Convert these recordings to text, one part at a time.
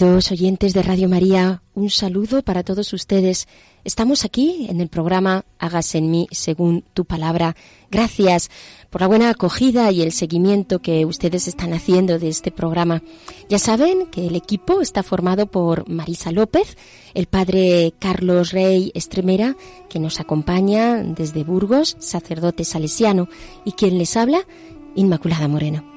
Queridos oyentes de Radio María, un saludo para todos ustedes. Estamos aquí en el programa Hágase en mí según tu palabra. Gracias por la buena acogida y el seguimiento que ustedes están haciendo de este programa. Ya saben que el equipo está formado por Marisa López, el padre Carlos Rey Estremera, que nos acompaña desde Burgos, sacerdote salesiano, y quien les habla, Inmaculada Moreno.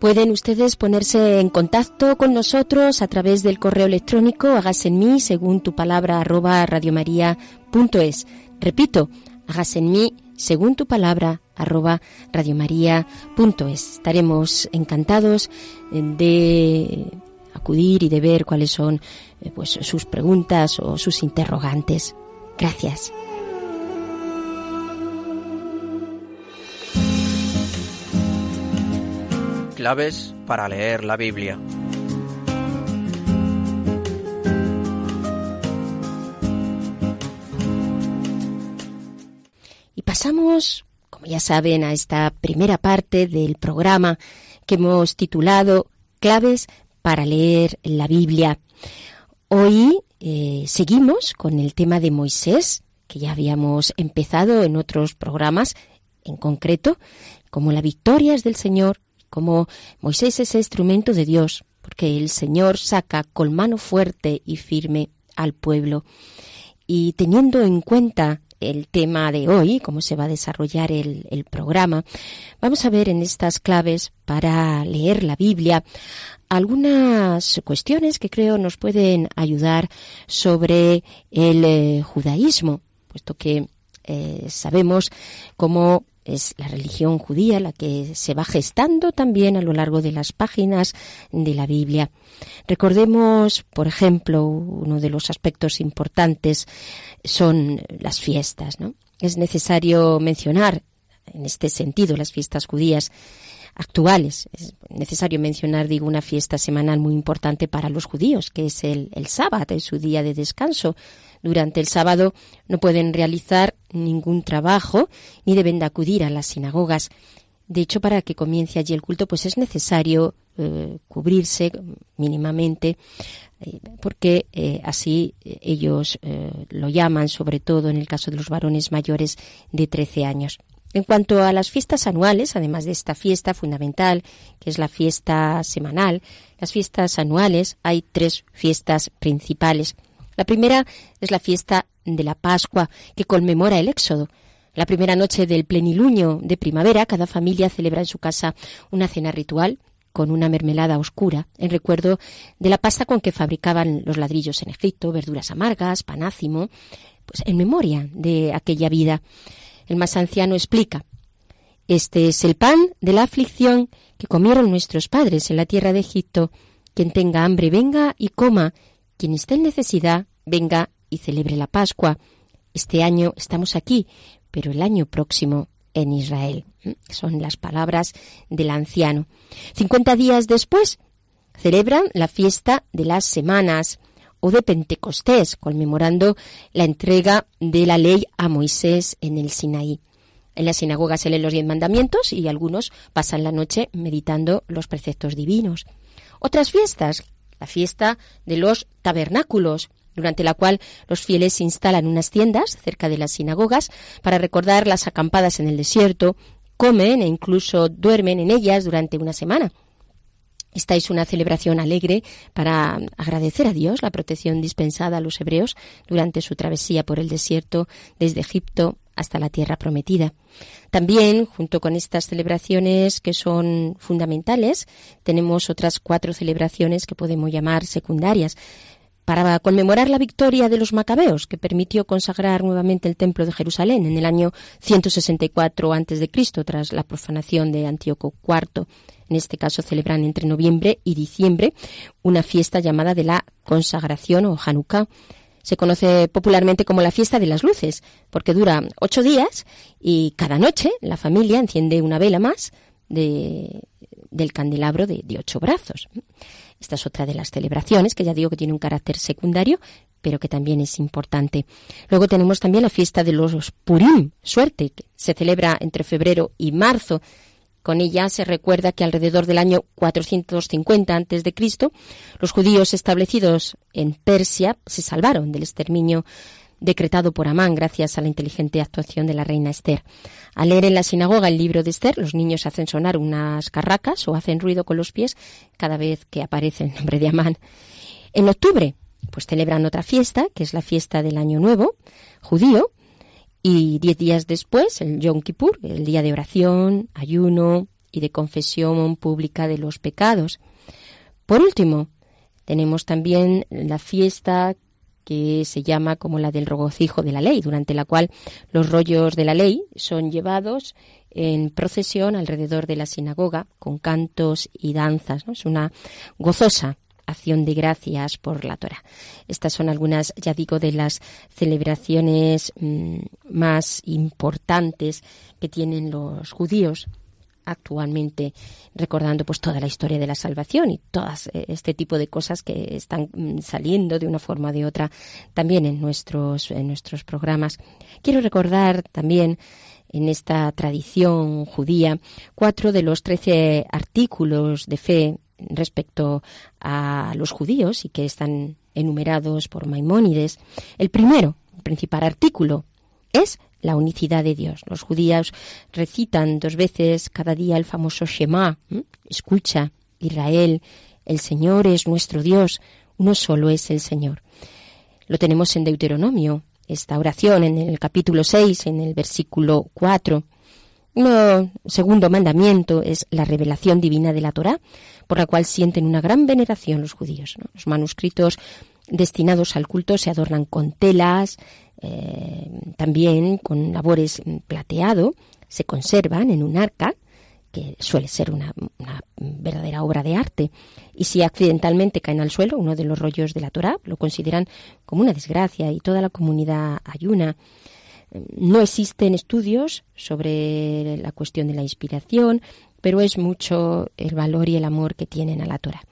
Pueden ustedes ponerse en contacto con nosotros a través del correo electrónico hágase en mí según tu palabra arroba radiomaria.es. Repito, hágase en mí según tu palabra arroba radiomaria.es. Estaremos encantados de acudir y de ver cuáles son eh, pues, sus preguntas o sus interrogantes. Gracias. Claves para leer la Biblia. Y pasamos, como ya saben, a esta primera parte del programa que hemos titulado Claves para leer la Biblia. Hoy eh, seguimos con el tema de Moisés, que ya habíamos empezado en otros programas, en concreto, como la victoria es del Señor, como Moisés es instrumento de Dios, porque el Señor saca con mano fuerte y firme al pueblo. Y teniendo en cuenta el tema de hoy, cómo se va a desarrollar el, programa, vamos a ver en estas claves para leer la Biblia algunas cuestiones que creo nos pueden ayudar sobre el eh, judaísmo, puesto que eh, sabemos cómo es la religión judía la que se va gestando también a lo largo de las páginas de la Biblia. Recordemos, por ejemplo, uno de los aspectos importantes son las fiestas, ¿no? Es necesario mencionar en este sentido las fiestas judías actuales. Es necesario mencionar, digo, una fiesta semanal muy importante para los judíos, que es el, el sábado, es su día de descanso. Durante el sábado no pueden realizar ningún trabajo ni deben de acudir a las sinagogas. De hecho, para que comience allí el culto, pues es necesario eh, cubrirse mínimamente, eh, porque eh, así ellos lo llaman, sobre todo en el caso de los varones mayores de 13 años. En cuanto a las fiestas anuales, además de esta fiesta fundamental, que es la fiesta semanal, las fiestas anuales, hay tres fiestas principales. La primera es la fiesta de la Pascua, que conmemora el Éxodo. La primera noche del plenilunio de primavera, cada familia celebra en su casa una cena ritual con una mermelada oscura, en recuerdo de la pasta con que fabricaban los ladrillos en Egipto, verduras amargas, panácimo, pues en memoria de aquella vida. El más anciano explica, este es el pan de la aflicción que comieron nuestros padres en la tierra de Egipto. Quien tenga hambre venga y coma, quien esté en necesidad venga y celebre la Pascua. Este año estamos aquí, pero el año próximo en Israel. Son las palabras del anciano. Cincuenta días después celebran la fiesta de las semanas o de Pentecostés, conmemorando la entrega de la ley a Moisés en el Sinaí. En la sinagoga se leen los diez mandamientos y algunos pasan la noche meditando los preceptos divinos. Otras fiestas, la fiesta de los tabernáculos, durante la cual los fieles instalan unas tiendas cerca de las sinagogas para recordar las acampadas en el desierto, comen e incluso duermen en ellas durante una semana. Esta es una celebración alegre para agradecer a Dios la protección dispensada a los hebreos durante su travesía por el desierto desde Egipto hasta la tierra prometida. También, junto con estas celebraciones que son fundamentales, tenemos otras cuatro celebraciones que podemos llamar secundarias para conmemorar la victoria de los macabeos, que permitió consagrar nuevamente el templo de Jerusalén en el año 164 a.C., tras la profanación de Antíoco IV. En este caso celebran entre noviembre y diciembre una fiesta llamada de la consagración o Hanukkah. Se conoce popularmente como la fiesta de las luces, porque dura ocho días y cada noche la familia enciende una vela más del candelabro de, de ocho brazos. Esta es otra de las celebraciones que ya digo que tiene un carácter secundario, pero que también es importante. Luego tenemos también la fiesta de los Purim, suerte, que se celebra entre febrero y marzo. Con ella se recuerda que alrededor del año 450 a.C., los judíos establecidos en Persia se salvaron del exterminio decretado por Amán gracias a la inteligente actuación de la reina Esther. Al leer en la sinagoga el libro de Esther, los niños hacen sonar unas carracas o hacen ruido con los pies cada vez que aparece el nombre de Amán. En octubre, pues celebran otra fiesta, que es la fiesta del Año Nuevo judío, y diez días después, el Yom Kippur, el día de oración, ayuno y de confesión pública de los pecados. Por último, tenemos también la fiesta que se llama como la del regocijo de la ley, durante la cual los rollos de la ley son llevados en procesión alrededor de la sinagoga con cantos y danzas. Es una gozosa acción de gracias por la Torah. Estas son algunas, ya digo, de las celebraciones mm, más importantes que tienen los judíos actualmente recordando pues toda la historia de la salvación y todas eh, este tipo de cosas que están mm, saliendo de una forma o de otra también en nuestros en nuestros programas. Quiero recordar también en esta tradición judía cuatro de los trece artículos de fe respecto a los judíos y que están enumerados por Maimónides. El primero, el principal artículo, es la unicidad de Dios. Los judíos recitan dos veces cada día el famoso Shema. Escucha, Israel, el Señor es nuestro Dios, uno solo es el Señor. Lo tenemos en Deuteronomio, esta oración en el capítulo 6, en el versículo 4. Un segundo mandamiento es la revelación divina de la Torá, por la cual sienten una gran veneración los judíos. Los manuscritos destinados al culto se adornan con telas, eh, también con labores plateado, se conservan en un arca, que suele ser una, verdadera obra de arte, y si accidentalmente caen al suelo, uno de los rollos de la Torah, lo consideran como una desgracia y toda la comunidad ayuna. No existen estudios sobre la cuestión de la inspiración, pero es mucho el valor y el amor que tienen a la Torah.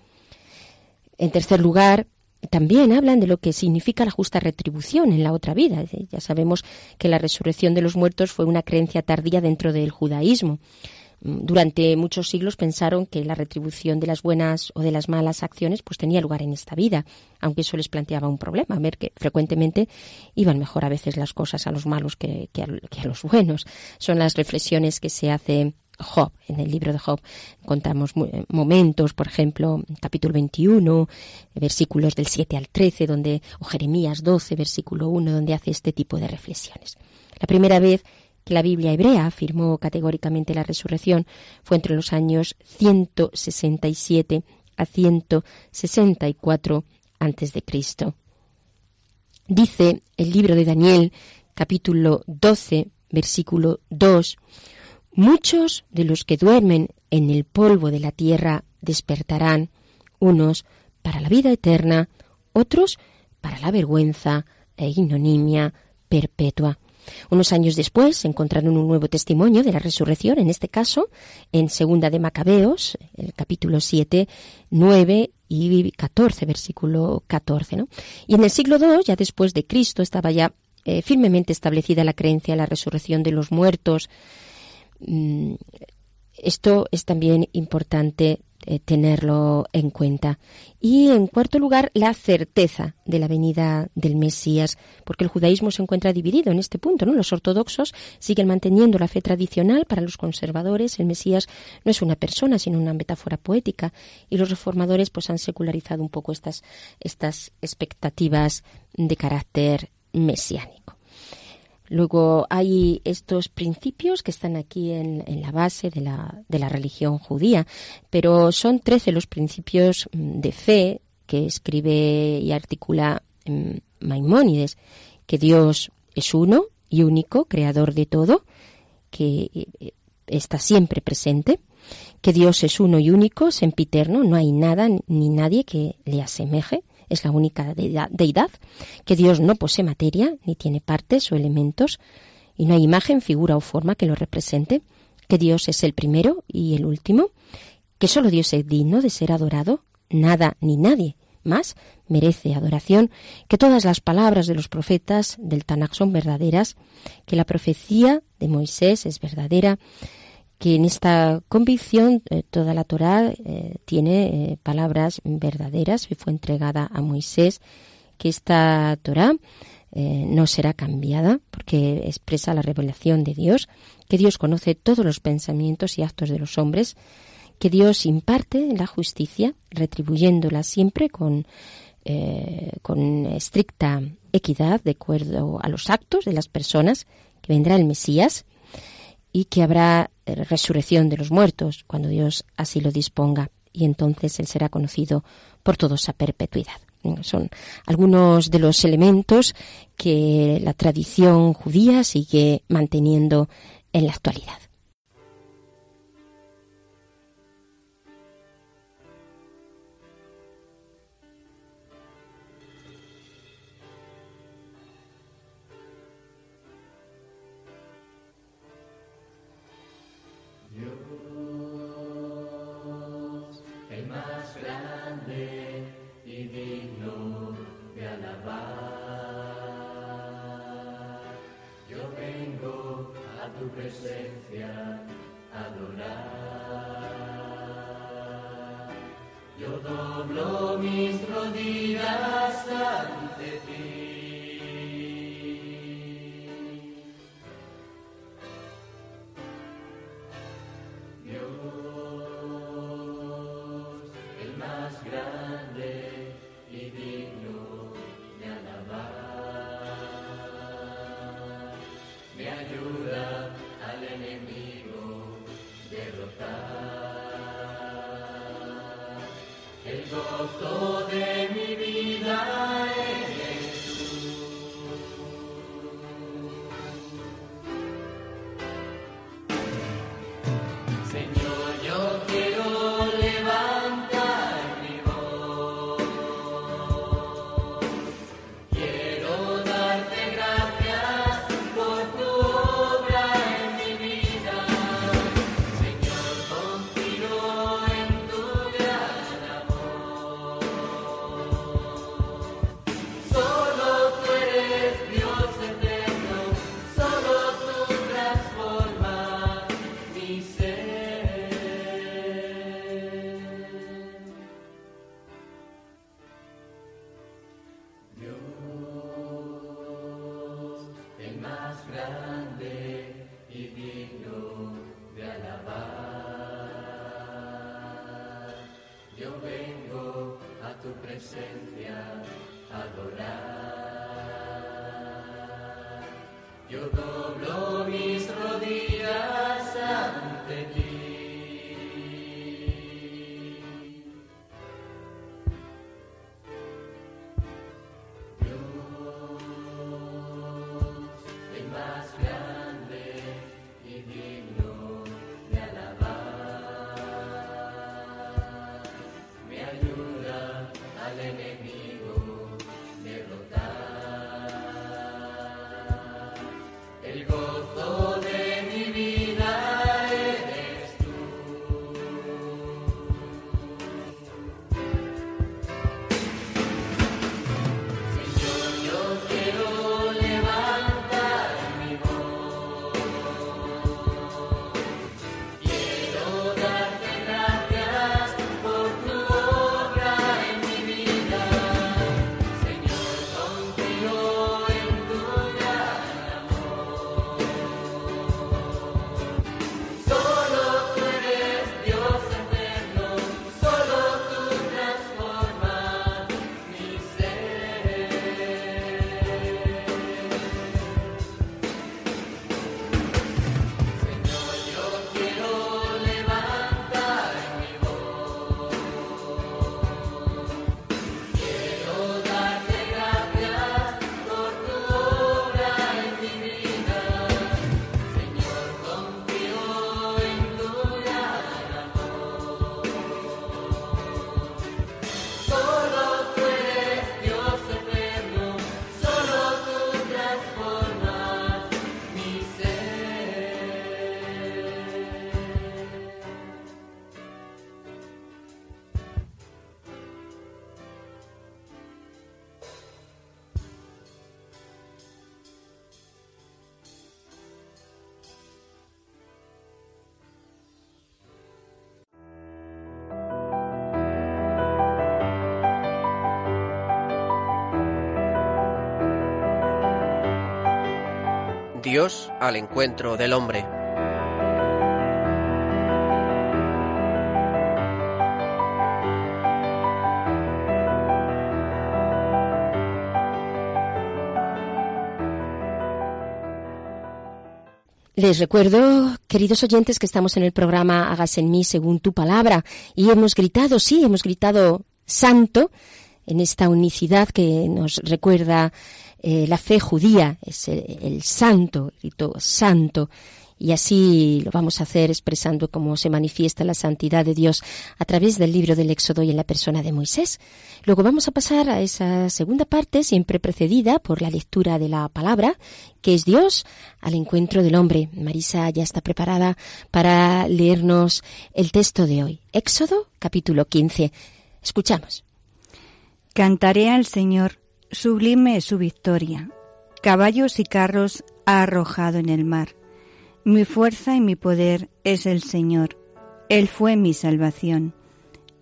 En tercer lugar, también hablan de lo que significa la justa retribución en la otra vida. Ya sabemos que la resurrección de los muertos fue una creencia tardía dentro del judaísmo. Durante muchos siglos pensaron que la retribución de las buenas o de las malas acciones pues tenía lugar en esta vida, aunque eso les planteaba un problema, a ver que frecuentemente iban mejor a veces las cosas a los malos que, que a los buenos. Son las reflexiones que se hace Job. En el libro de Job contamos eh, momentos, por ejemplo, capítulo 21, versículos del 7 al 13, donde, o Jeremías 12, versículo 1, donde hace este tipo de reflexiones. La primera vez que la Biblia hebrea afirmó categóricamente la resurrección fue entre los años 167 a 164 antes de Cristo. Dice el libro de Daniel, capítulo 12, versículo 2, Muchos de los que duermen en el polvo de la tierra despertarán, unos para la vida eterna, otros para la vergüenza e ignominia perpetua. Unos años después encontraron un nuevo testimonio de la resurrección, en este caso en Segunda de Macabeos, el capítulo 7, 9 y 14, versículo 14. Y en el siglo II, ya después de Cristo, estaba ya eh, firmemente establecida la creencia en la resurrección de los muertos, esto es también importante eh, tenerlo en cuenta. Y en cuarto lugar, la certeza de la venida del Mesías, porque el judaísmo se encuentra dividido en este punto. ¿no? Los ortodoxos siguen manteniendo la fe tradicional, para los conservadores el Mesías no es una persona, sino una metáfora poética, y los reformadores pues han secularizado un poco estas, estas expectativas de carácter mesiánico. Luego hay estos principios que están aquí en, la base de la, de la, religión judía, pero son trece los principios mm, de fe que escribe y articula mm, Maimónides, que Dios es uno y único, creador de todo, que eh, está siempre presente, que Dios es uno y único, sempiterno, no hay nada ni nadie que le asemeje, es la única deidad, que Dios no posee materia, ni tiene partes o elementos, y no hay imagen, figura o forma que lo represente, que Dios es el primero y el último, que solo Dios es digno de ser adorado, nada ni nadie más merece adoración, que todas las palabras de los profetas del Tanakh son verdaderas, que la profecía de Moisés es verdadera, que en esta convicción eh, toda la Torá eh, tiene eh, palabras verdaderas y fue entregada a Moisés, que esta Torá no será cambiada porque expresa la revelación de Dios, que Dios conoce todos los pensamientos y actos de los hombres, que Dios imparte la justicia, retribuyéndola siempre con, con estricta equidad de acuerdo a los actos de las personas, que vendrá el Mesías, y que habrá eh, resurrección de los muertos cuando Dios así lo disponga y entonces Él será conocido por todos a perpetuidad. Son algunos de los elementos que la tradición judía sigue manteniendo en la actualidad. más grande y digno de alabar. Yo vengo a tu presencia a adorar. Yo doblo mis rodillas ante ti. El gozo Dios al encuentro del hombre. Les recuerdo, queridos oyentes, que estamos en el programa Hagas en mí según tu palabra y hemos gritado, sí, hemos gritado santo en esta unicidad que nos recuerda eh, la fe judía, es el, santo, grito santo, y así lo vamos a hacer expresando cómo se manifiesta la santidad de Dios a través del libro del Éxodo y en la persona de Moisés. Luego vamos a pasar a esa segunda parte, siempre precedida por la lectura de la palabra, que es Dios al encuentro del hombre. Marisa ya está preparada para leernos el texto de hoy. Éxodo capítulo 15. Escuchamos. Cantaré al Señor, sublime es su victoria. Caballos y carros ha arrojado en el mar. Mi fuerza y mi poder es el Señor. Él fue mi salvación.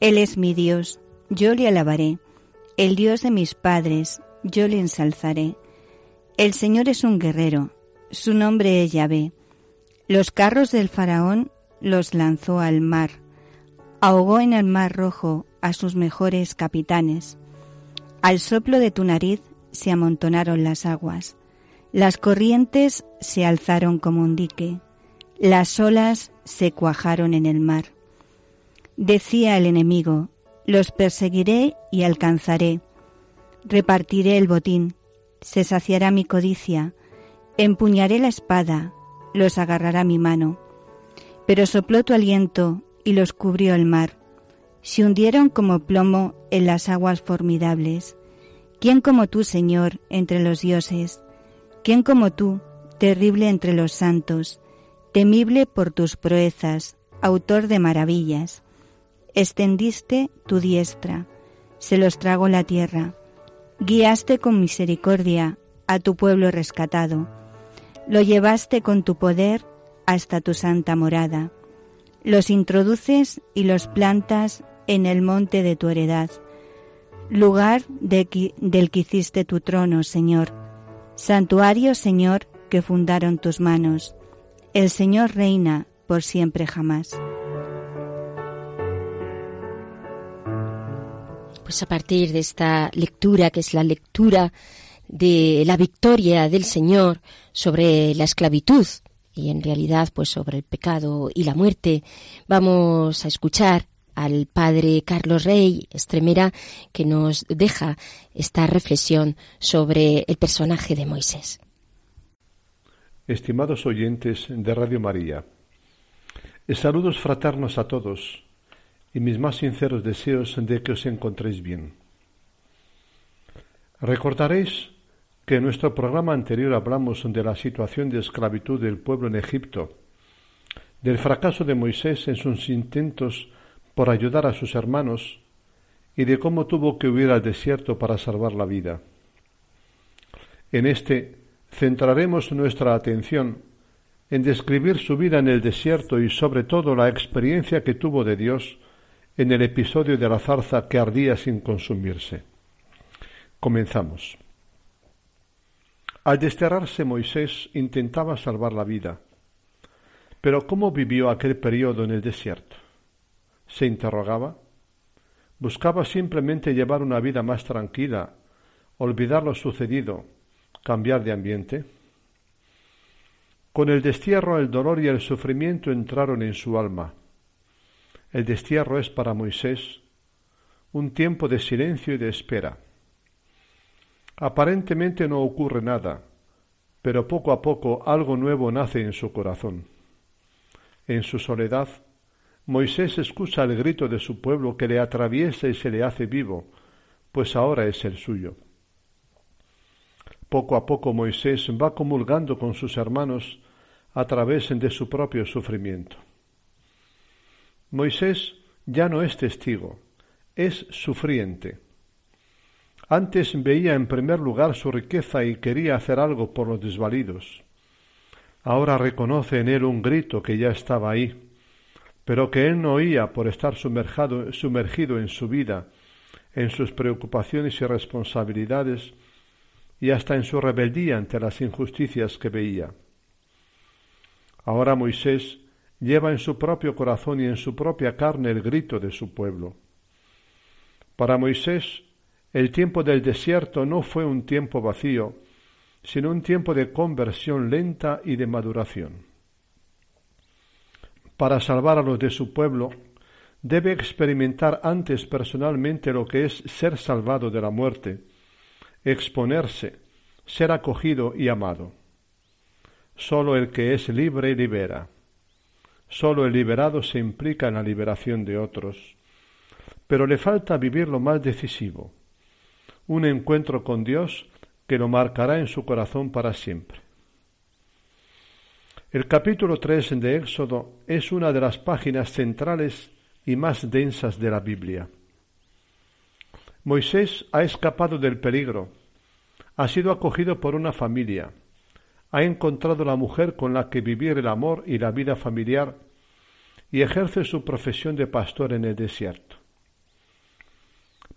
Él es mi Dios, yo le alabaré. El Dios de mis padres, yo le ensalzaré. El Señor es un guerrero, su nombre es Yahvé. Los carros del faraón los lanzó al mar. Ahogó en el mar rojo a sus mejores capitanes. Al soplo de tu nariz se amontonaron las aguas. Las corrientes se alzaron como un dique, las olas se cuajaron en el mar. Decía el enemigo, los perseguiré y alcanzaré. Repartiré el botín, se saciará mi codicia, empuñaré la espada, los agarrará mi mano. Pero sopló tu aliento y los cubrió el mar. Se hundieron como plomo en las aguas formidables. ¿Quién como tú, Señor, entre los dioses? ¿Quién como tú, terrible entre los santos, temible por tus proezas, autor de maravillas? Extendiste tu diestra, se los tragó la tierra, guiaste con misericordia a tu pueblo rescatado, lo llevaste con tu poder hasta tu santa morada, los introduces y los plantas en el monte de tu heredad, lugar del que hiciste tu trono, Señor Santuario, Señor, que fundaron tus manos. El Señor reina por siempre jamás. Pues a partir de esta lectura, que es la lectura de la victoria del Señor sobre la esclavitud y en realidad pues sobre el pecado y la muerte, vamos a escuchar al padre Carlos Rey Estremera que nos deja esta reflexión sobre el personaje de Moisés. Estimados oyentes de Radio María, saludos fraternos a todos y mis más sinceros deseos de que os encontréis bien. Recordaréis que en nuestro programa anterior hablamos de la situación de esclavitud del pueblo en Egipto, del fracaso de Moisés en sus intentos por ayudar a sus hermanos y de cómo tuvo que huir al desierto para salvar la vida. En este centraremos nuestra atención en describir su vida en el desierto y sobre todo la experiencia que tuvo de Dios en el episodio de la zarza que ardía sin consumirse. Comenzamos. Al desterrarse Moisés intentaba salvar la vida. Pero ¿cómo vivió aquel periodo en el desierto? Se interrogaba. Buscaba simplemente llevar una vida más tranquila, olvidar lo sucedido, cambiar de ambiente. Con el destierro el dolor y el sufrimiento entraron en su alma. El destierro es para Moisés un tiempo de silencio y de espera. Aparentemente no ocurre nada, pero poco a poco algo nuevo nace en su corazón. En su soledad Moisés escucha el grito de su pueblo que le atraviesa y se le hace vivo, pues ahora es el suyo. Poco a poco Moisés va comulgando con sus hermanos a través de su propio sufrimiento. Moisés ya no es testigo, es sufriente. Antes veía en primer lugar su riqueza y quería hacer algo por los desvalidos. Ahora reconoce en él un grito que ya estaba ahí pero que él no oía por estar sumergido en su vida, en sus preocupaciones y responsabilidades, y hasta en su rebeldía ante las injusticias que veía. Ahora Moisés lleva en su propio corazón y en su propia carne el grito de su pueblo. Para Moisés, el tiempo del desierto no fue un tiempo vacío, sino un tiempo de conversión lenta y de maduración. Para salvar a los de su pueblo, debe experimentar antes personalmente lo que es ser salvado de la muerte, exponerse, ser acogido y amado. Solo el que es libre libera. Solo el liberado se implica en la liberación de otros. Pero le falta vivir lo más decisivo, un encuentro con Dios que lo marcará en su corazón para siempre. El capítulo 3 de Éxodo es una de las páginas centrales y más densas de la Biblia. Moisés ha escapado del peligro, ha sido acogido por una familia, ha encontrado la mujer con la que vivir el amor y la vida familiar y ejerce su profesión de pastor en el desierto.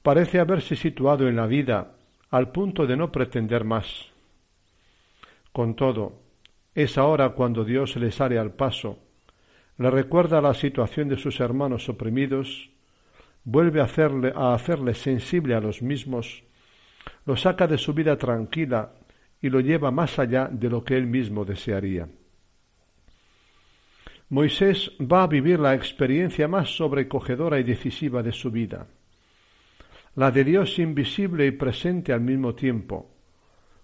Parece haberse situado en la vida al punto de no pretender más. Con todo, es ahora cuando Dios le sale al paso, le recuerda la situación de sus hermanos oprimidos, vuelve a hacerle, a hacerle sensible a los mismos, lo saca de su vida tranquila y lo lleva más allá de lo que él mismo desearía. Moisés va a vivir la experiencia más sobrecogedora y decisiva de su vida, la de Dios invisible y presente al mismo tiempo,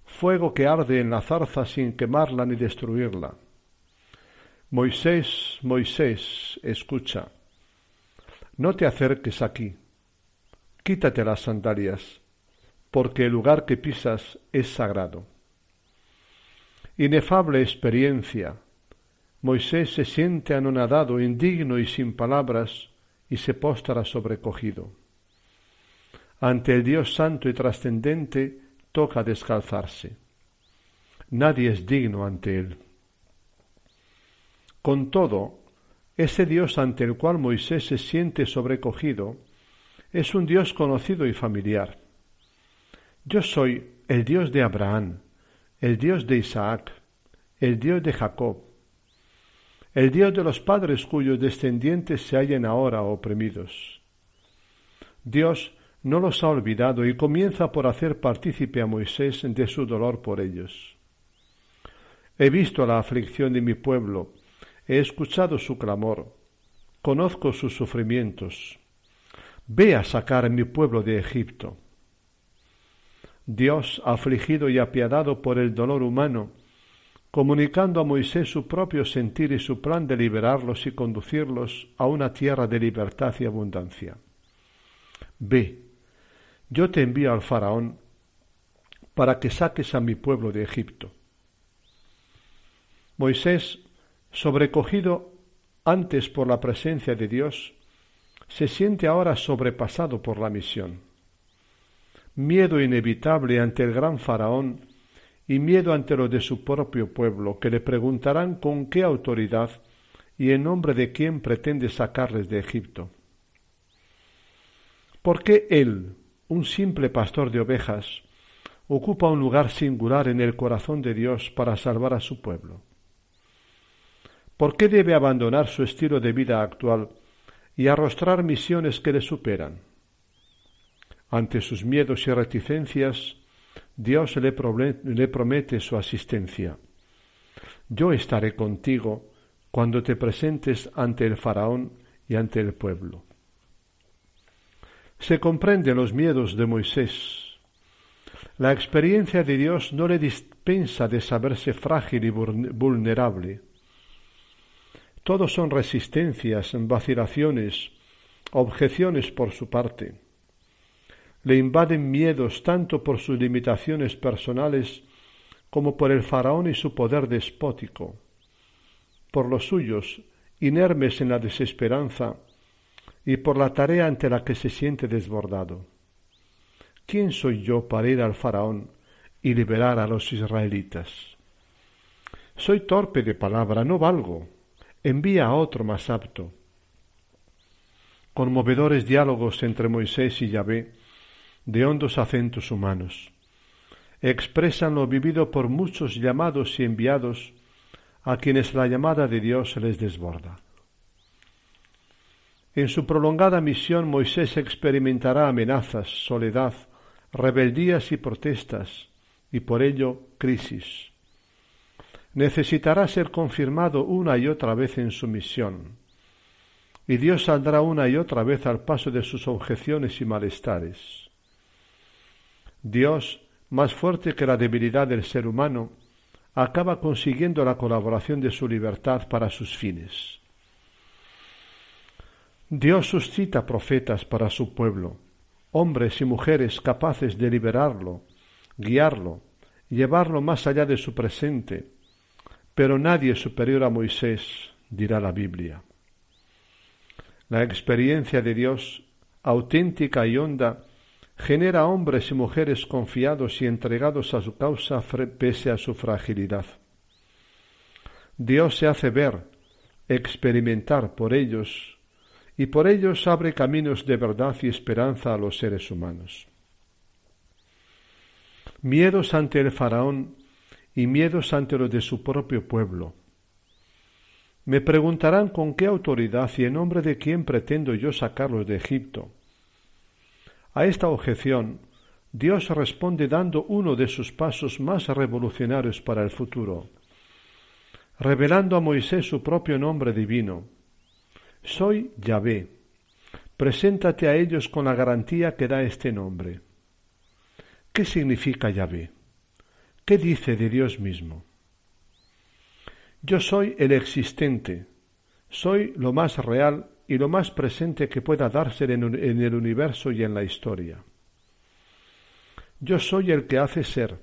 fuego que arde en la zarza sin quemarla ni destruirla. Moisés, Moisés, escucha, no te acerques aquí, quítate las sandalias, porque el lugar que pisas es sagrado. Inefable experiencia. Moisés se siente anonadado, indigno y sin palabras, y se postra sobrecogido. Ante el Dios santo y trascendente toca descalzarse. Nadie es digno ante él. Con todo, ese Dios ante el cual Moisés se siente sobrecogido es un Dios conocido y familiar. Yo soy el Dios de Abraham, el Dios de Isaac, el Dios de Jacob, el Dios de los padres cuyos descendientes se hallen ahora oprimidos. Dios no los ha olvidado y comienza por hacer partícipe a Moisés de su dolor por ellos. He visto la aflicción de mi pueblo, he escuchado su clamor, conozco sus sufrimientos. Ve a sacar a mi pueblo de Egipto. Dios, afligido y apiadado por el dolor humano, comunicando a Moisés su propio sentir y su plan de liberarlos y conducirlos a una tierra de libertad y abundancia. Ve, yo te envío al faraón para que saques a mi pueblo de Egipto. Moisés, sobrecogido antes por la presencia de Dios, se siente ahora sobrepasado por la misión miedo inevitable ante el gran faraón y miedo ante lo de su propio pueblo, que le preguntarán con qué autoridad y en nombre de quién pretende sacarles de Egipto. ¿Por qué él, un simple pastor de ovejas, ocupa un lugar singular en el corazón de Dios para salvar a su pueblo? ¿Por qué debe abandonar su estilo de vida actual y arrostrar misiones que le superan? Ante sus miedos y reticencias, Dios le, promete su asistencia. Yo estaré contigo cuando te presentes ante el faraón y ante el pueblo. Se comprende los miedos de Moisés. La experiencia de Dios no le dispensa de saberse frágil y vulnerable. Todos son resistencias, vacilaciones, objeciones por su parte le invaden miedos tanto por sus limitaciones personales como por el faraón y su poder despótico, por los suyos, inermes en la desesperanza, y por la tarea ante la que se siente desbordado. ¿Quién soy yo para ir al faraón y liberar a los israelitas? Soy torpe de palabra, no valgo. Envía a otro más apto. Conmovedores diálogos entre Moisés y Yahvé de hondos acentos humanos. Expresan lo vivido por muchos llamados y enviados a quienes la llamada de Dios les desborda. En su prolongada misión Moisés experimentará amenazas, soledad, rebeldías y protestas, y por ello crisis. Necesitará ser confirmado una y otra vez en su misión, y Dios saldrá una y otra vez al paso de sus objeciones y malestares. Dios, más fuerte que la debilidad del ser humano, acaba consiguiendo la colaboración de su libertad para sus fines. Dios suscita profetas para su pueblo, hombres y mujeres capaces de liberarlo, guiarlo, llevarlo más allá de su presente, pero nadie superior a Moisés, dirá la Biblia. La experiencia de Dios, auténtica y honda, genera hombres y mujeres confiados y entregados a su causa pese a su fragilidad. Dios se hace ver, experimentar por ellos y por ellos abre caminos de verdad y esperanza a los seres humanos. Miedos ante el faraón y miedos ante los de su propio pueblo. Me preguntarán con qué autoridad y en nombre de quién pretendo yo sacarlos de Egipto. A esta objeción, Dios responde dando uno de sus pasos más revolucionarios para el futuro, revelando a Moisés su propio nombre divino, soy Yahvé. Preséntate a ellos con la garantía que da este nombre. ¿Qué significa Yahvé? ¿Qué dice de Dios mismo? Yo soy el existente, soy lo más real y lo más presente que pueda darse en el universo y en la historia. Yo soy el que hace ser,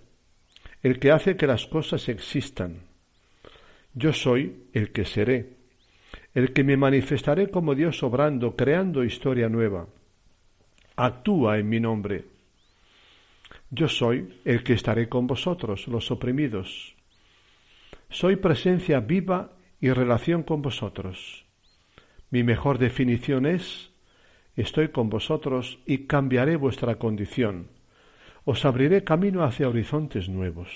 el que hace que las cosas existan. Yo soy el que seré, el que me manifestaré como Dios obrando, creando historia nueva. Actúa en mi nombre. Yo soy el que estaré con vosotros, los oprimidos. Soy presencia viva y relación con vosotros. Mi mejor definición es, estoy con vosotros y cambiaré vuestra condición. Os abriré camino hacia horizontes nuevos.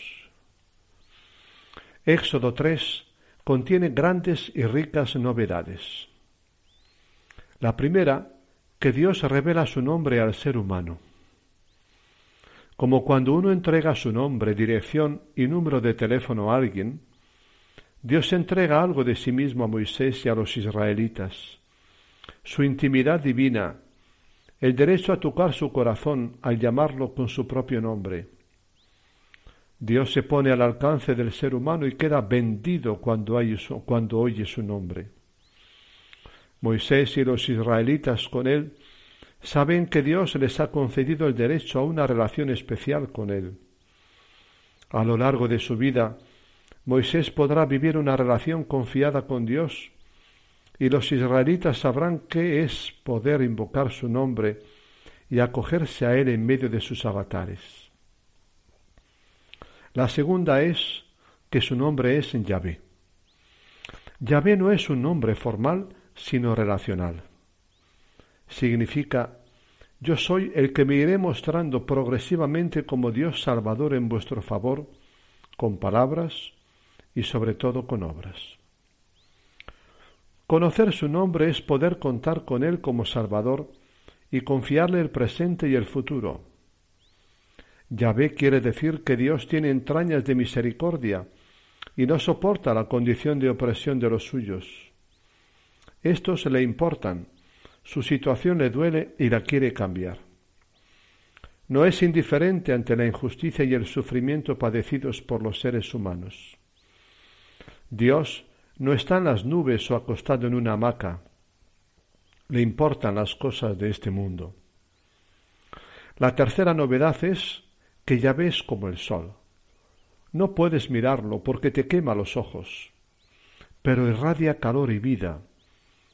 Éxodo 3, contiene grandes y ricas novedades. La primera, que Dios revela su nombre al ser humano. Como cuando uno entrega su nombre, dirección y número de teléfono a alguien, Dios entrega algo de sí mismo a Moisés y a los israelitas, su intimidad divina, el derecho a tocar su corazón al llamarlo con su propio nombre. Dios se pone al alcance del ser humano y queda vendido cuando, cuando oye su nombre. Moisés y los israelitas con él saben que Dios les ha concedido el derecho a una relación especial con él. A lo largo de su vida, Moisés podrá vivir una relación confiada con Dios y los israelitas sabrán qué es poder invocar su nombre y acogerse a él en medio de sus avatares. La segunda es que su nombre es Yahvé. Yahvé no es un nombre formal, sino relacional. Significa yo soy el que me iré mostrando progresivamente como Dios Salvador en vuestro favor, con palabras y sobre todo con obras. Conocer su nombre es poder contar con Él como Salvador y confiarle el presente y el futuro, Yahvé quiere decir que Dios tiene entrañas de misericordia y no soporta la condición de opresión de los suyos. Estos le importan, su situación le duele y la quiere cambiar. No es indiferente ante la injusticia y el sufrimiento padecidos por los seres humanos. Dios no está en las nubes o acostado en una hamaca. Le importan las cosas de este mundo. La tercera novedad es que ya ves como el sol. No puedes mirarlo porque te quema los ojos, pero irradia calor y vida,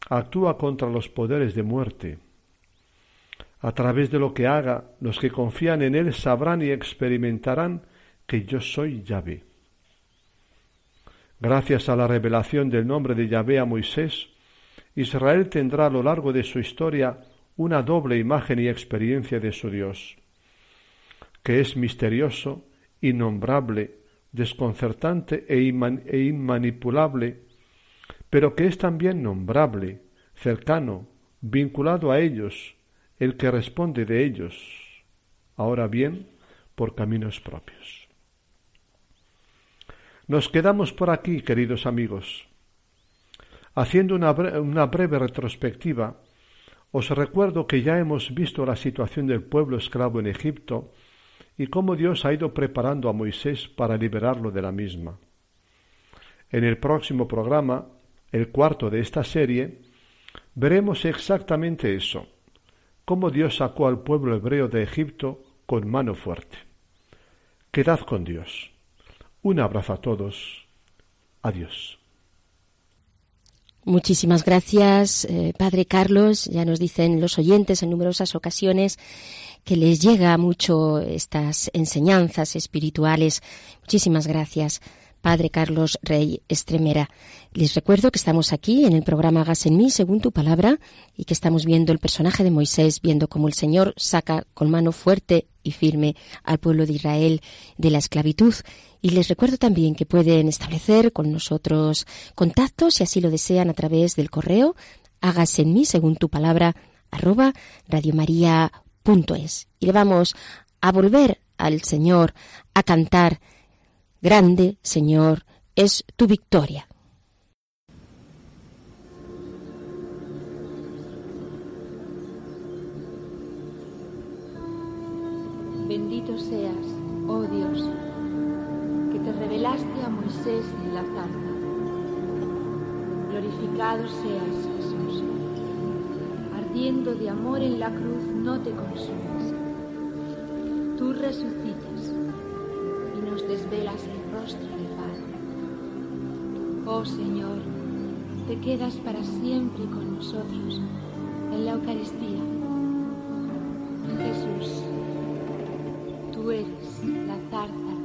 actúa contra los poderes de muerte. A través de lo que haga, los que confían en él sabrán y experimentarán que yo soy Yahvé. Gracias a la revelación del nombre de Yahvé a Moisés, Israel tendrá a lo largo de su historia una doble imagen y experiencia de su Dios que es misterioso, innombrable, desconcertante e, e inmanipulable, pero que es también nombrable, cercano, vinculado a ellos, el que responde de ellos, ahora bien, por caminos propios. Nos quedamos por aquí, queridos amigos. Haciendo una, breve retrospectiva, os recuerdo que ya hemos visto la situación del pueblo esclavo en Egipto y cómo Dios ha ido preparando a Moisés para liberarlo de la misma. En el próximo programa, el cuarto de esta serie, veremos exactamente eso, cómo Dios sacó al pueblo hebreo de Egipto con mano fuerte. Quedad con Dios. Un abrazo a todos. Adiós. Muchísimas gracias, eh, Padre Carlos. Ya nos dicen los oyentes en numerosas ocasiones que les llega mucho estas enseñanzas espirituales. Muchísimas gracias. Padre Carlos Rey Estremera. Les recuerdo que estamos aquí en el programa Hagas en mí, según tu palabra, y que estamos viendo el personaje de Moisés, viendo cómo el Señor saca con mano fuerte y firme al pueblo de Israel de la esclavitud. Y les recuerdo también que pueden establecer con nosotros contactos, si así lo desean, a través del correo Hagas en mí, según tu palabra, arroba radiomaria.es. Y le vamos a volver al Señor a cantar Grande, Señor, es tu victoria. Bendito seas, oh Dios, que te revelaste a Moisés en la zarza. Glorificado seas, Jesús. Ardiendo de amor en la cruz, no te consumes. Tú resucitas nos desvelas el rostro de Padre. Oh Señor, te quedas para siempre con nosotros en la Eucaristía. Jesús, tú eres la zarza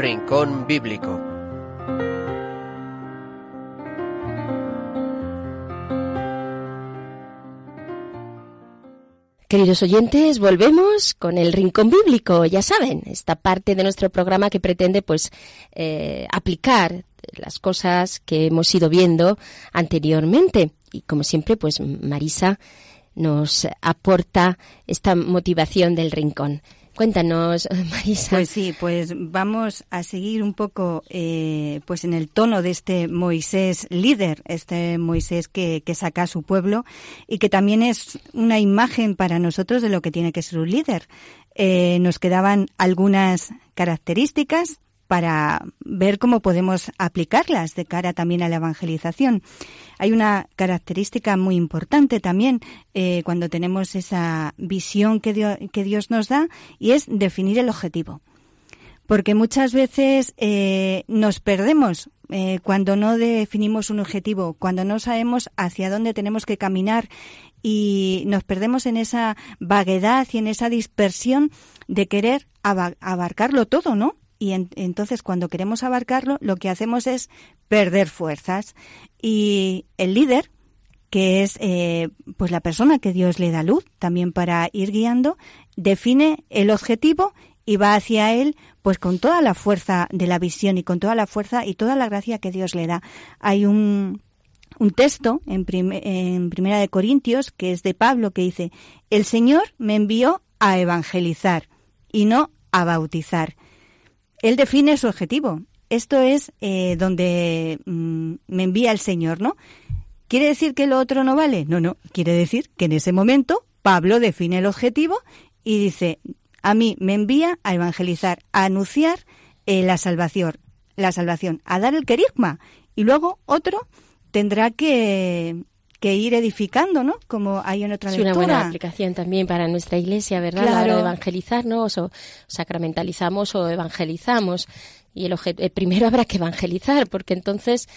Rincón Bíblico. Queridos oyentes, volvemos con el Rincón Bíblico. Ya saben, esta parte de nuestro programa que pretende, pues, eh, aplicar las cosas que hemos ido viendo anteriormente. Y como siempre, pues, Marisa nos aporta esta motivación del Rincón. Cuéntanos, Marisa. Pues sí, pues vamos a seguir un poco eh, pues en el tono de este Moisés líder, este Moisés que, que, saca a su pueblo y que también es una imagen para nosotros de lo que tiene que ser un líder. Eh, nos quedaban algunas características para ver cómo podemos aplicarlas de cara también a la evangelización. Hay una característica muy importante también eh, cuando tenemos esa visión que Dios, nos da y es definir el objetivo. Porque muchas veces eh, nos perdemos eh, cuando no definimos un objetivo, cuando no sabemos hacia dónde tenemos que caminar y nos perdemos en esa vaguedad y en esa dispersión de querer abarcarlo todo, ¿no? Y entonces cuando queremos abarcarlo lo que hacemos es perder fuerzas. Y el líder que es eh, pues la persona que Dios le da luz también para ir guiando define el objetivo y va hacia él pues con toda la fuerza de la visión y con toda la fuerza y toda la gracia que Dios le da. Hay un un texto en, en Primera de Corintios que es de Pablo que dice el Señor me envió a evangelizar y no a bautizar él define su objetivo. Esto es eh, donde mm, me envía el Señor, ¿no? ¿Quiere decir que lo otro no vale? No, no. Quiere decir que en ese momento Pablo define el objetivo y dice, a mí me envía a evangelizar, a anunciar eh, la salvación, la salvación, a dar el querigma. Y luego otro tendrá que que ir edificando, ¿no? Como hay en otra es una buena aplicación también para nuestra iglesia, ¿verdad? Claro. La hora de evangelizarnos o sacramentalizamos o evangelizamos. Y el, el primero habrá que evangelizar, porque entonces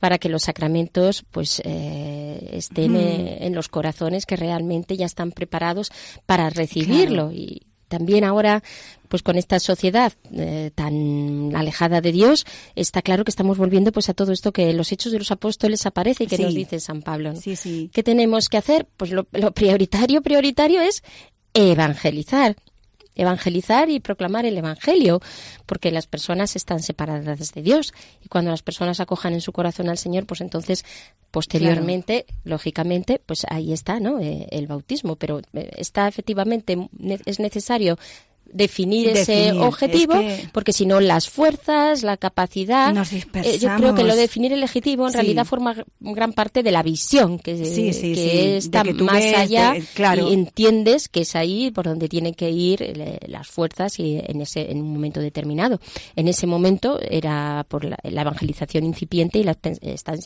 para que los sacramentos pues eh, estén mm. en los corazones que realmente ya están preparados para recibirlo claro. y también ahora, pues con esta sociedad eh, tan alejada de Dios, está claro que estamos volviendo pues a todo esto que los hechos de los apóstoles aparece y que Sí. nos dice San Pablo. ¿no? Sí, sí. ¿Qué tenemos que hacer? Pues lo, lo prioritario, prioritario es evangelizar. Evangelizar y proclamar el Evangelio, porque las personas están separadas de Dios. Y cuando las personas acojan en su corazón al Señor, pues entonces posteriormente, lógicamente, pues ahí está, ¿no? Eh, el bautismo, pero eh, está efectivamente es necesario definir, ese objetivo, es que- porque si no las fuerzas, la capacidad, Nos eh, yo creo que lo dispersamos. de definir el objetivo en Sí. realidad forma gran parte de la visión, que, Sí, sí, que sí, está que más ves, allá de- claro. y entiendes que es ahí por donde tienen que ir eh, las fuerzas y en ese en un momento determinado. En ese momento era por la, la evangelización incipiente y la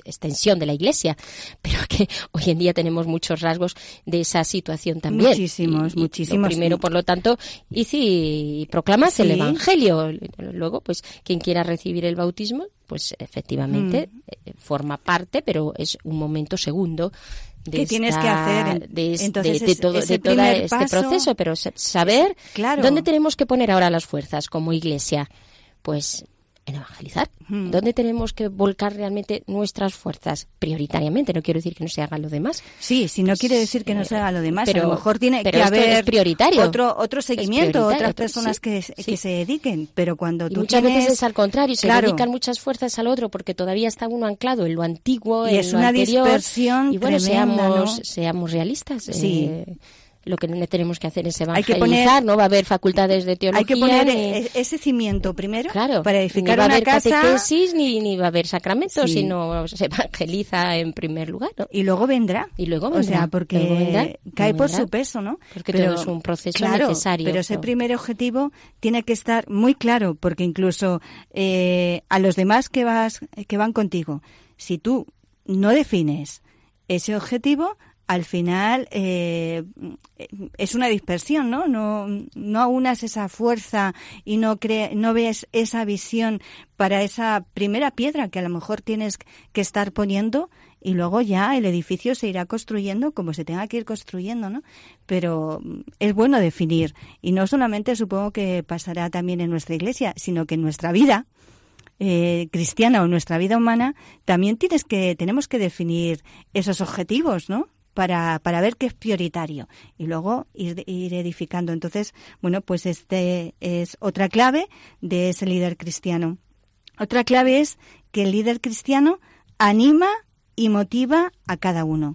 extensión de la Iglesia, pero que hoy en día tenemos muchos rasgos de esa situación también. Muchísimos, Y- y muchísimos. Lo primero, por lo tanto, y si proclamas el. Evangelio, luego, pues quien quiera recibir el bautismo, pues efectivamente Mm. eh, forma parte, pero es un momento segundo de ¿Qué tienes que hacer? de, es- Entonces, de- de todo, de todo este paso- proceso, pero sa- saber Claro. dónde tenemos que poner ahora las fuerzas como iglesia, pues en evangelizar. Hmm. ¿Dónde tenemos que volcar realmente nuestras fuerzas? Prioritariamente, no quiero decir que no se haga lo demás. Sí, si no quiere decir que no se haga lo demás, pero- a lo mejor tiene que haber prioritario. otro otro seguimiento, otras personas sí, que, sí. que se dediquen, pero cuando Y tú muchas tienes- veces es al contrario, se Claro. dedican muchas fuerzas al otro porque todavía está uno anclado en lo antiguo, Y en es lo una anterior. dispersión Y bueno, tremenda, seamos, ¿no? seamos realistas. Sí. eh, lo que tenemos que hacer es Hay evangelizar, que poner- no va a haber facultades de teología. hay que poner ni- e- ese cimiento primero Claro, para ni edificar va a haber casa catequesis ni, ni va a haber sacramentos, Sí. sino se evangeliza en primer lugar. ¿no? y luego vendrá. Y luego O vendrá, sea, porque vendrá, cae por su peso, ¿no? Porque todo es un proceso claro, necesario, Pero ese ¿no? primer objetivo tiene que estar muy claro, porque incluso eh, a los demás que vas que van contigo, si tú no defines ese objetivo, al final eh, es una dispersión, ¿no? No, no aunas esa fuerza y no, cre no ves esa visión para esa primera piedra que a lo mejor tienes que estar poniendo y luego ya el edificio se irá construyendo como se tenga que ir construyendo, ¿no? Pero es bueno definir y no solamente supongo que pasará también en nuestra iglesia, sino que en nuestra vida eh, cristiana o en nuestra vida humana también tienes que tenemos que definir esos objetivos, ¿no? Para, para ver qué es prioritario y luego ir, ir edificando. Entonces, bueno, pues este es otra clave de ese líder cristiano. Otra clave es que el líder cristiano anima y motiva a cada uno.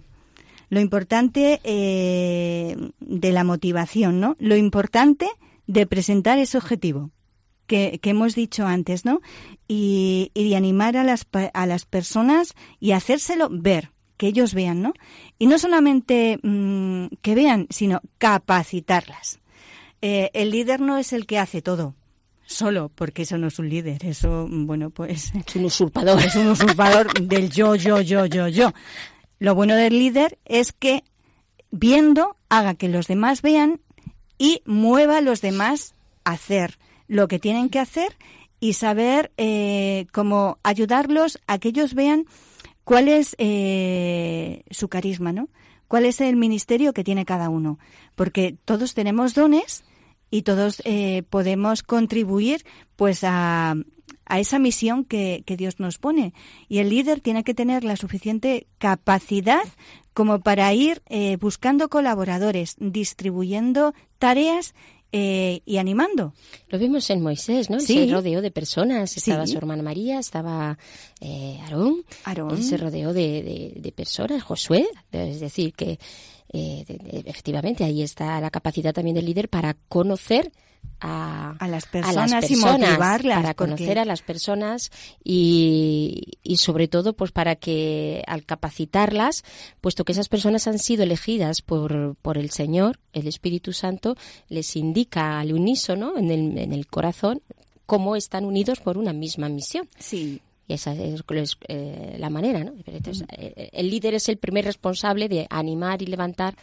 Lo importante eh, de la motivación, ¿no? Lo importante de presentar ese objetivo que, que hemos dicho antes, ¿no? Y, y, de animar a las, a las personas y hacérselo ver, que ellos vean, ¿no? Y no solamente mmm, que vean, sino capacitarlas. Eh, el líder no es el que hace todo, solo, porque eso no es un líder, eso, bueno, pues... Es un usurpador. Es un usurpador del yo, yo, yo, yo, yo. Lo bueno del líder es que viendo haga que los demás vean y mueva a los demás a hacer lo que tienen que hacer y saber eh, cómo ayudarlos a que ellos vean cuál es eh, su carisma, ¿no? Cuál es el ministerio que tiene cada uno. Porque todos tenemos dones y todos eh, podemos contribuir pues a, esa misión que, que, Dios nos pone. Y el líder tiene que tener la suficiente capacidad como para ir eh, buscando colaboradores, distribuyendo tareas eh, y animando. Lo vimos en Moisés, ¿no? Sí. Se rodeó de personas. Estaba Sí. su hermana María, estaba eh, Aarón. Aarón. Él se rodeó de, de- de personas. Josué, es decir, que eh, de- de- efectivamente ahí está la capacidad también del líder para conocer a, A las a personas las y personas, motivarlas, para porque- conocer a las personas y, y sobre todo pues para que al capacitarlas puesto que esas personas han sido elegidas por, por el Señor el Espíritu Santo les indica al unísono en el, en el corazón cómo están unidos por una misma misión Sí. y esa es, es, eh, la manera, ¿no? Entonces, eh, el líder es el primer responsable de animar y levantar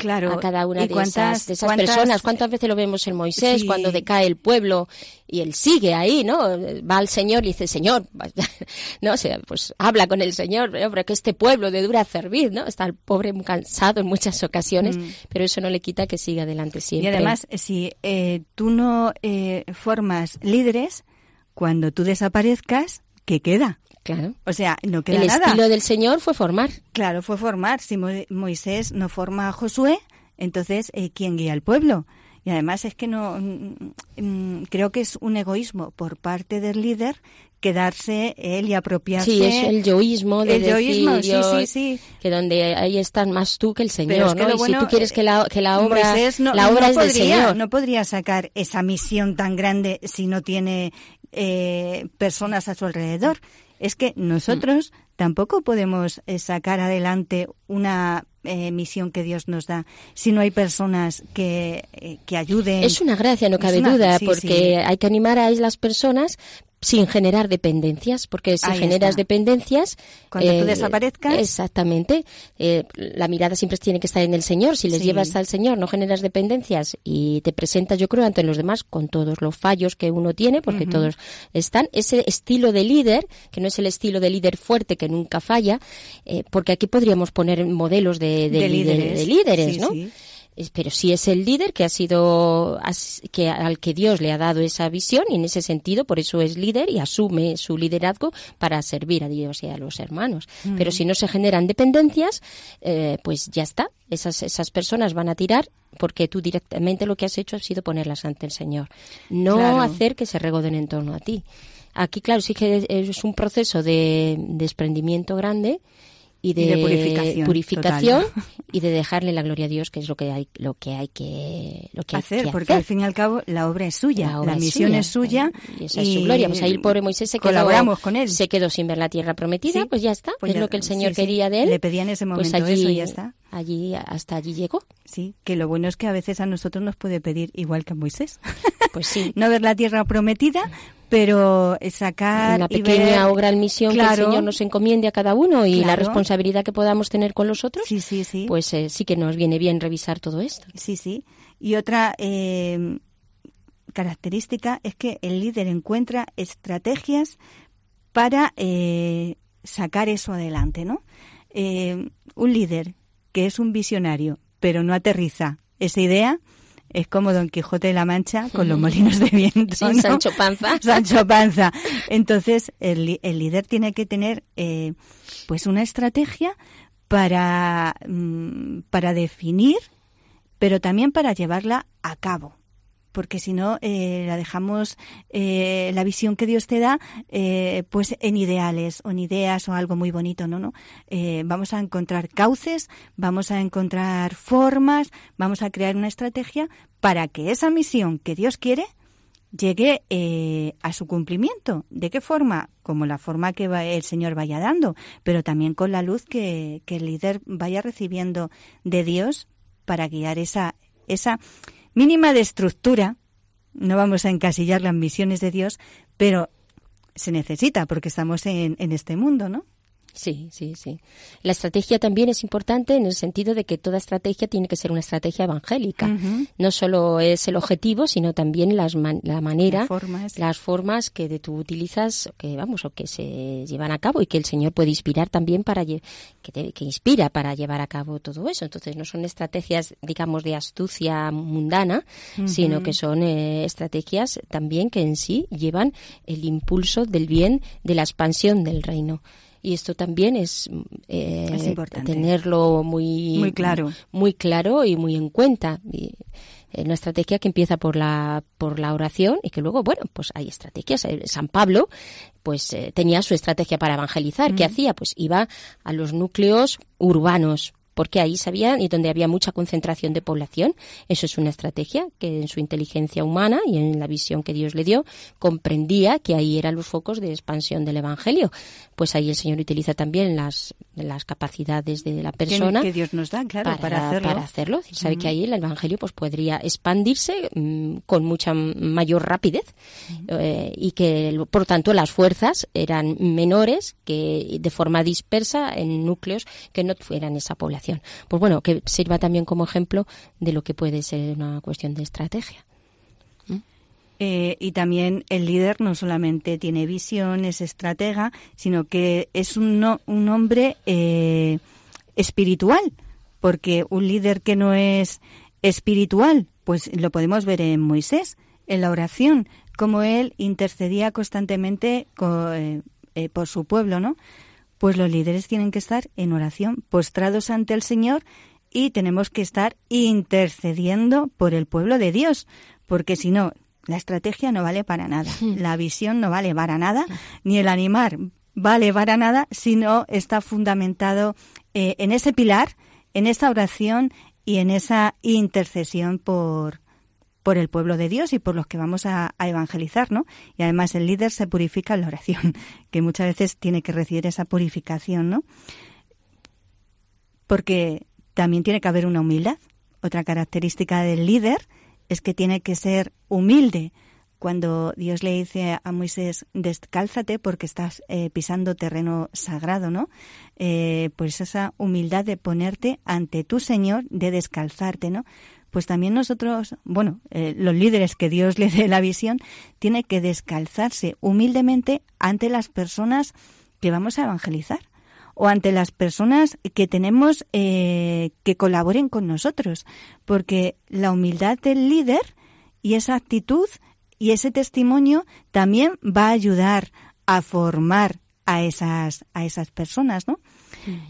Claro. a cada una ¿Y de cuántas- esas, de esas cuántas- personas. ¿Cuántas veces lo vemos en Moisés Sí. cuando decae el pueblo y él sigue ahí, ¿no? Va al Señor y dice, Señor, no o sea, pues habla con el Señor, hombre, que este pueblo de dura servir, ¿no? Está el pobre cansado en muchas ocasiones, Mm. pero eso no le quita que siga adelante Y siempre. además, si eh, tú no eh, formas líderes, cuando tú desaparezcas, ¿qué queda? Claro. O sea, no queda El nada. estilo del Señor fue formar. Claro, fue formar. Si Mo- Moisés no forma a Josué, entonces, eh, ¿quién guía al pueblo? Y además es que no, mm, mm, creo que es un egoísmo por parte del líder quedarse él y apropiarse. Sí, es el yoísmo de El yoísmo, decir, sí, yo- sí, sí. que donde ahí estás más tú que el Señor, Pero es que ¿no? y bueno, si tú quieres que la, que la obra, no, la obra no es del podría, Señor. No podría sacar esa misión tan grande si no tiene eh, personas a su alrededor. Es que nosotros tampoco podemos eh, sacar adelante una eh, misión que Dios nos da si no hay personas que, eh, que ayuden. Es una gracia, no cabe una- duda, sí, porque sí. hay que animar a las personas sin generar dependencias, porque si Ahí generas está. dependencias... Cuando tú desaparezcas- Exactamente. eh, la mirada siempre tiene que estar en el Señor. Si les Sí. llevas al Señor, no generas dependencias y te presentas, yo creo, ante los demás con todos los fallos que uno tiene, porque todos están. Ese estilo de líder, que no es el estilo de líder fuerte que nunca falla, eh, porque aquí podríamos poner modelos de, de De líder- líderes. de líderes, Sí, ¿no? sí. Pero sí es el líder que ha sido que al que Dios le ha dado esa visión y en ese sentido por eso es líder y asume su liderazgo para servir a Dios y a los hermanos. Pero si no se generan dependencias, eh, pues ya está. Esas esas personas van a tirar porque tú directamente lo que has hecho ha sido ponerlas ante el Señor, no Claro. hacer que se regoden en torno a ti. Aquí, claro, sí que es un proceso de desprendimiento grande y de, Y de purificación, purificación y de dejarle la gloria a Dios, que es lo que hay, lo que hay que, lo que hay hacer, que porque hacer. al fin y al cabo la obra es suya, La la, obra es misión suya, es suya y esa es su gloria. Pues ahí el pobre Moisés se quedó, colaboramos con él. se quedó sin ver la tierra prometida, Sí, pues ya está, pues es ya- lo que el Señor sí, quería de él. Le pedía en ese pues momento allí, eso y ya está. Allí, hasta allí llegó. Sí, que lo bueno es que a veces a nosotros nos puede pedir igual que a Moisés. Pues sí. no ver la tierra prometida, pero sacar Una pequeña ver- o gran misión que el Señor nos encomiende a cada uno y la responsabilidad que podamos tener con los otros, Sí, sí, sí. pues eh, sí que nos viene bien revisar todo esto. Sí, sí. Y otra eh, característica es que el líder encuentra estrategias para eh, sacar eso adelante, ¿no? eh, un líder que es un visionario, pero no aterriza esa idea, es como Don Quijote de la Mancha con los molinos de viento. Sí, Sancho Panza. Sancho Panza. Entonces, el, el líder tiene que tener eh, pues una estrategia para, mm, para definir, pero también para llevarla a cabo porque si no eh, la dejamos eh, la visión que Dios te da eh, pues en ideales o en ideas o algo muy bonito no no eh, vamos a encontrar cauces vamos a encontrar formas vamos a crear una estrategia para que esa misión que Dios quiere llegue eh, a su cumplimiento. ¿De qué forma? Como la forma que va- el Señor vaya dando, pero también con la luz que, que el líder vaya recibiendo de Dios para guiar esa, esa mínima de estructura. No vamos a encasillar las misiones de Dios, pero se necesita porque estamos en, en este mundo, ¿no? Sí, sí, sí. La estrategia también es importante en el sentido de que toda estrategia tiene que ser una estrategia evangélica. No solo es el objetivo, sino también las man- la manera, Las formas. las formas que de tú utilizas, que vamos, o que se llevan a cabo y que el Señor puede inspirar también para que, te- que inspira para llevar a cabo todo eso. Entonces no son estrategias, digamos, de astucia mundana, sino que son eh, estrategias también que en sí llevan el impulso del bien, de la expansión del reino. Y esto también es, eh, Es importante. tenerlo muy, Muy claro. muy claro y muy en cuenta. Y, eh, una estrategia que empieza por la por la oración y que luego bueno pues hay estrategias Eh, San Pablo pues eh, tenía su estrategia para evangelizar qué hacía pues iba a los núcleos urbanos porque ahí sabían y donde había mucha concentración de población eso es una estrategia que en su inteligencia humana y en la visión que Dios le dio comprendía que ahí eran los focos de expansión del evangelio pues ahí el Señor utiliza también las las capacidades de la persona que Dios nos da, claro, para, hacerlo. para hacerlo. Sabe que ahí el evangelio pues podría expandirse mm, con mucha mayor rapidez eh, y que por tanto las fuerzas eran menores que de forma dispersa en núcleos que no fueran esa población. Pues bueno, que sirva también como ejemplo de lo que puede ser una cuestión de estrategia. Eh, y también el líder no solamente tiene visión, es estratega, sino que es un, no- un hombre eh, espiritual, porque un líder que no es espiritual, pues lo podemos ver en Moisés, en la oración, como él intercedía constantemente co- eh, por su pueblo, ¿no? Pues los líderes tienen que estar en oración, postrados ante el Señor y tenemos que estar intercediendo por el pueblo de Dios, porque si no, la estrategia no vale para nada, la visión no vale para nada, ni el animar vale para nada si no está fundamentado eh, en ese pilar, en esa oración y en esa intercesión por, por el pueblo de Dios y por los que vamos a, a evangelizar, ¿no? Y además el líder se purifica en la oración, que muchas veces tiene que recibir esa purificación, ¿no? Porque también tiene que haber una humildad. Otra característica del líder es que tiene que ser humilde. Cuando Dios le dice a Moisés, descálzate porque estás eh, pisando terreno sagrado, ¿no? Eh, pues esa humildad de ponerte ante tu Señor, de descalzarte, ¿no? Pues también nosotros, bueno, eh, los líderes que Dios le dé la visión, tiene que descalzarse humildemente ante las personas que vamos a evangelizar o ante las personas que tenemos eh, que colaboren con nosotros, porque la humildad del líder y esa actitud y ese testimonio también va a ayudar a formar a esas a esas personas, ¿no?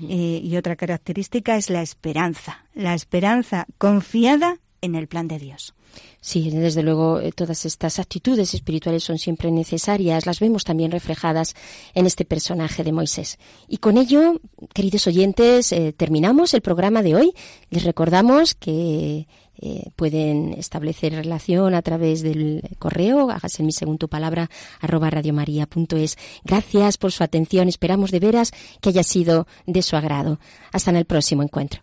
Eh, y otra característica es la esperanza, la esperanza confiada en el plan de Dios. Sí, desde luego eh, todas estas actitudes espirituales son siempre necesarias, las vemos también reflejadas en este personaje de Moisés. Y con ello, queridos oyentes, eh, terminamos el programa de hoy. Les recordamos que eh, pueden establecer relación a través del correo, hágase mi según tu palabra, arroba radiomaria.es. Gracias por su atención, esperamos de veras que haya sido de su agrado. Hasta en el próximo encuentro.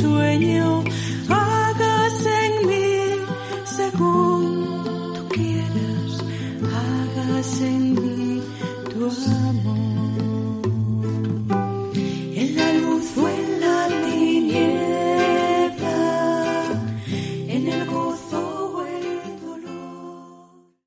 sueño.